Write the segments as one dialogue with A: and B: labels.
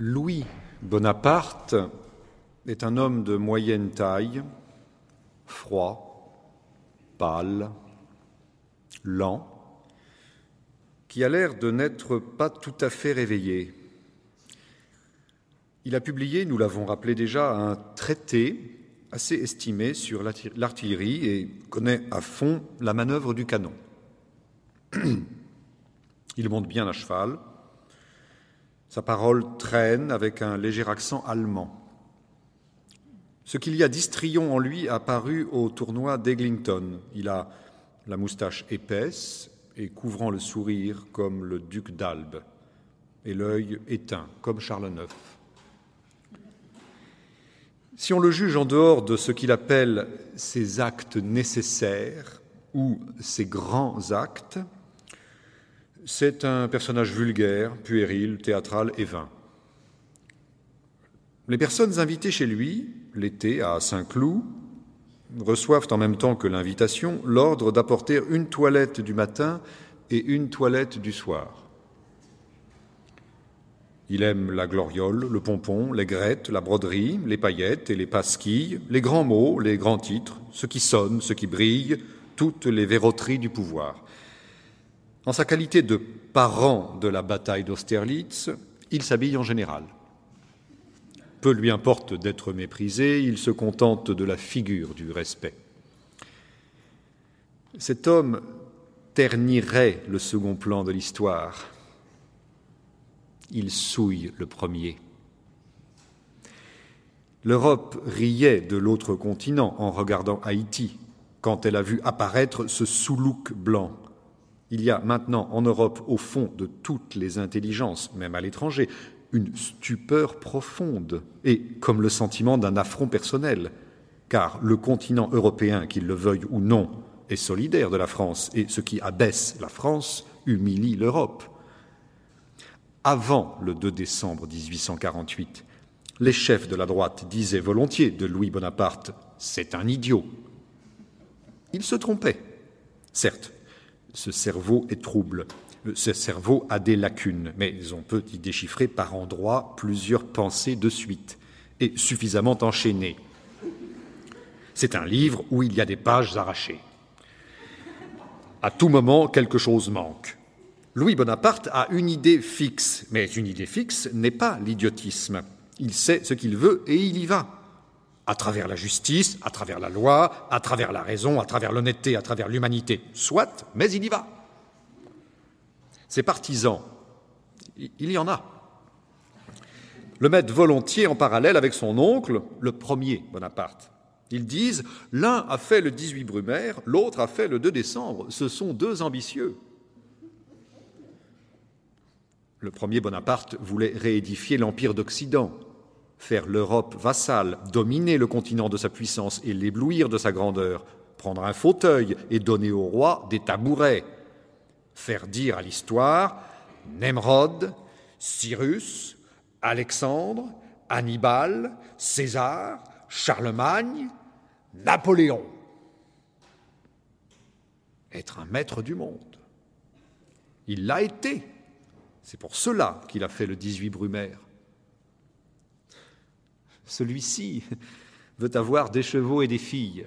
A: Louis Bonaparte est un homme de moyenne taille, froid, pâle, lent, qui a l'air de n'être pas tout à fait réveillé. Il a publié, nous l'avons rappelé déjà, un traité assez estimé sur l'artillerie et connaît à fond la manœuvre du canon. Il monte bien à cheval, sa parole traîne avec un léger accent allemand. Ce qu'il y a d'histrion en lui a paru au tournoi d'Eglinton. Il a la moustache épaisse et couvrant le sourire comme le duc d'Albe, et l'œil éteint comme Charles IX. Si on le juge en dehors de ce qu'il appelle ses actes nécessaires ou ses grands actes, c'est un personnage vulgaire, puéril, théâtral et vain. Les personnes invitées chez lui, l'été à Saint-Cloud, reçoivent en même temps que l'invitation l'ordre d'apporter une toilette du matin et une toilette du soir. Il aime la gloriole, le pompon, les grettes, la broderie, les paillettes et les pasquilles, les grands mots, les grands titres, ce qui sonne, ce qui brille, toutes les verroteries du pouvoir. En sa qualité de parent de la bataille d'Austerlitz, il s'habille en général. Peu lui importe d'être méprisé, il se contente de la figure du respect. Cet homme ternirait le second plan de l'histoire. Il souille le premier. L'Europe riait de l'autre continent en regardant Haïti quand elle a vu apparaître ce sous-look blanc il y a maintenant en Europe, au fond de toutes les intelligences, même à l'étranger, une stupeur profonde et comme le sentiment d'un affront personnel, car le continent européen, qu'il le veuille ou non, est solidaire de la France, et ce qui abaisse la France humilie l'Europe. Avant le 2 décembre 1848, les chefs de la droite disaient volontiers de Louis Bonaparte C'est un idiot. Ils se trompaient. Certes, ce cerveau est trouble. Ce cerveau a des lacunes, mais on peut y déchiffrer par endroits plusieurs pensées de suite et suffisamment enchaînées. C'est un livre où il y a des pages arrachées. À tout moment, quelque chose manque. Louis Bonaparte a une idée fixe, mais une idée fixe n'est pas l'idiotisme. Il sait ce qu'il veut et il y va à travers la justice, à travers la loi, à travers la raison, à travers l'honnêteté, à travers l'humanité. Soit, mais il y va. Ses partisans, il y en a. Le mettent volontiers en parallèle avec son oncle, le premier Bonaparte. Ils disent l'un a fait le 18 Brumaire, l'autre a fait le 2 décembre. Ce sont deux ambitieux. Le premier Bonaparte voulait réédifier l'Empire d'Occident faire l'Europe vassale, dominer le continent de sa puissance et l'éblouir de sa grandeur, prendre un fauteuil et donner au roi des tabourets, faire dire à l'histoire Nemrod, Cyrus, Alexandre, Hannibal, César, Charlemagne, Napoléon. Être un maître du monde. Il l'a été. C'est pour cela qu'il a fait le 18 Brumaire. Celui-ci veut avoir des chevaux et des filles,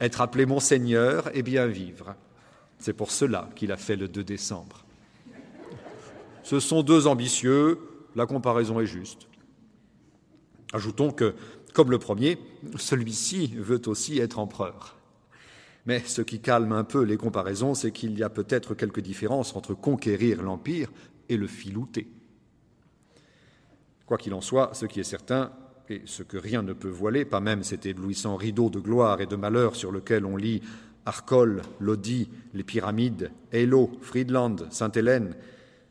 A: être appelé monseigneur et bien vivre. C'est pour cela qu'il a fait le 2 décembre. Ce sont deux ambitieux, la comparaison est juste. Ajoutons que, comme le premier, celui-ci veut aussi être empereur. Mais ce qui calme un peu les comparaisons, c'est qu'il y a peut-être quelques différences entre conquérir l'Empire et le filouter. Quoi qu'il en soit, ce qui est certain, et ce que rien ne peut voiler, pas même cet éblouissant rideau de gloire et de malheur sur lequel on lit Arcole, Lodi, les pyramides, Halo, Friedland, Sainte-Hélène,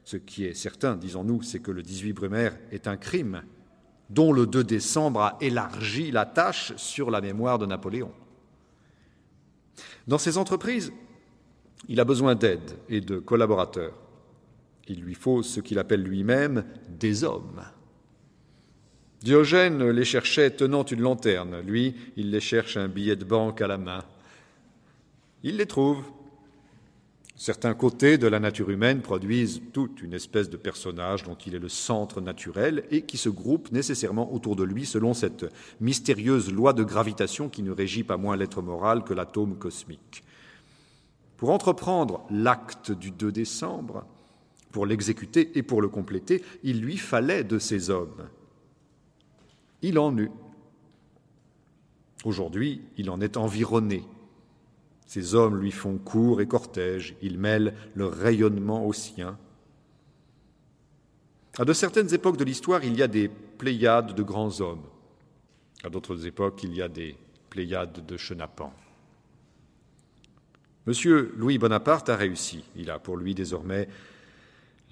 A: ce qui est certain, disons-nous, c'est que le 18 Brumaire est un crime dont le 2 décembre a élargi la tâche sur la mémoire de Napoléon. Dans ses entreprises, il a besoin d'aide et de collaborateurs. Il lui faut ce qu'il appelle lui-même des hommes. Diogène les cherchait tenant une lanterne. Lui, il les cherche un billet de banque à la main. Il les trouve. Certains côtés de la nature humaine produisent toute une espèce de personnage dont il est le centre naturel et qui se groupe nécessairement autour de lui selon cette mystérieuse loi de gravitation qui ne régit pas moins l'être moral que l'atome cosmique. Pour entreprendre l'acte du 2 décembre, pour l'exécuter et pour le compléter, il lui fallait de ces hommes. Il en eut. Aujourd'hui, il en est environné ces hommes lui font cour et cortège, ils mêlent leur rayonnement au sien. À de certaines époques de l'histoire, il y a des pléiades de grands hommes. À d'autres époques, il y a des pléiades de chenapans. Monsieur Louis Bonaparte a réussi. Il a pour lui désormais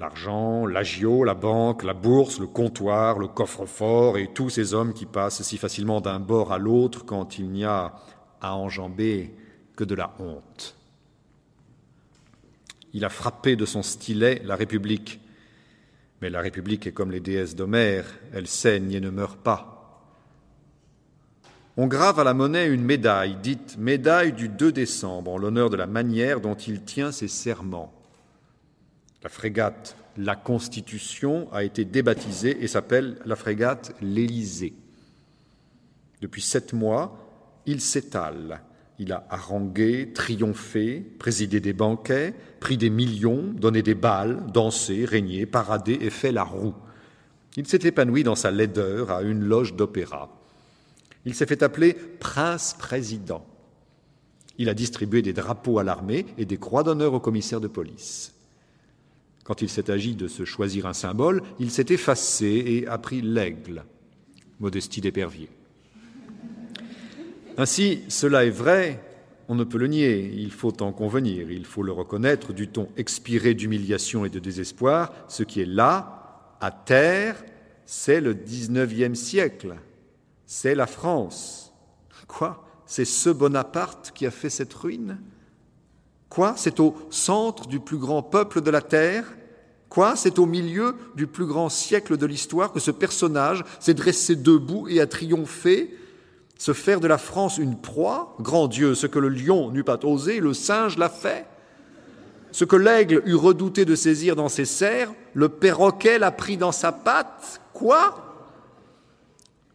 A: l'argent, l'agio, la banque, la bourse, le comptoir, le coffre-fort et tous ces hommes qui passent si facilement d'un bord à l'autre quand il n'y a à enjamber que de la honte. Il a frappé de son stylet la République. Mais la République est comme les déesses d'Homère, elle saigne et ne meurt pas. On grave à la monnaie une médaille, dite médaille du 2 décembre, en l'honneur de la manière dont il tient ses serments. La frégate La Constitution a été débaptisée et s'appelle la frégate L'Élysée. Depuis sept mois, il s'étale. Il a harangué, triomphé, présidé des banquets, pris des millions, donné des balles, dansé, régné, paradé et fait la roue. Il s'est épanoui dans sa laideur à une loge d'opéra. Il s'est fait appeler prince-président. Il a distribué des drapeaux à l'armée et des croix d'honneur aux commissaires de police. Quand il s'est agi de se choisir un symbole, il s'est effacé et a pris l'aigle, modestie d'épervier. Ainsi, cela est vrai, on ne peut le nier, il faut en convenir, il faut le reconnaître du ton expiré d'humiliation et de désespoir, ce qui est là, à terre, c'est le XIXe siècle, c'est la France. Quoi? C'est ce Bonaparte qui a fait cette ruine? Quoi? C'est au centre du plus grand peuple de la terre? Quoi? C'est au milieu du plus grand siècle de l'histoire que ce personnage s'est dressé debout et a triomphé se faire de la France une proie, grand Dieu, ce que le lion n'eût pas osé, le singe l'a fait. Ce que l'aigle eût redouté de saisir dans ses serres, le perroquet l'a pris dans sa patte. Quoi?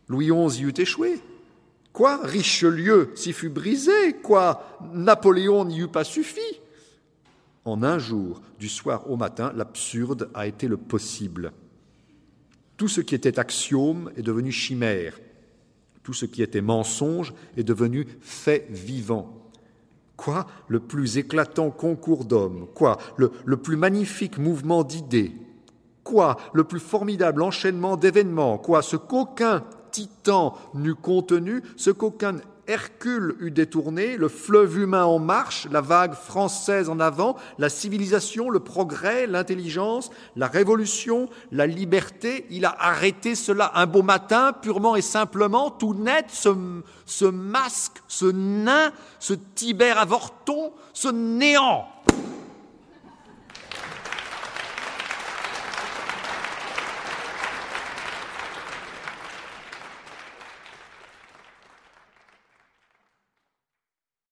A: Louis XI y eût échoué. Quoi? Richelieu s'y fut brisé. Quoi? Napoléon n'y eût pas suffi. En un jour, du soir au matin, l'absurde a été le possible. Tout ce qui était axiome est devenu chimère. Tout ce qui était mensonge est devenu fait vivant. Quoi? Le plus éclatant concours d'hommes. Quoi? Le, le plus magnifique mouvement d'idées. Quoi? Le plus formidable enchaînement d'événements. Quoi? Ce qu'aucun titan n'eût contenu, ce qu'aucun Hercule eut détourné, le fleuve humain en marche, la vague française en avant, la civilisation, le progrès, l'intelligence, la révolution, la liberté. Il a arrêté cela un beau matin, purement et simplement, tout net, ce, masque, ce nain, ce Tibère avorton, ce néant.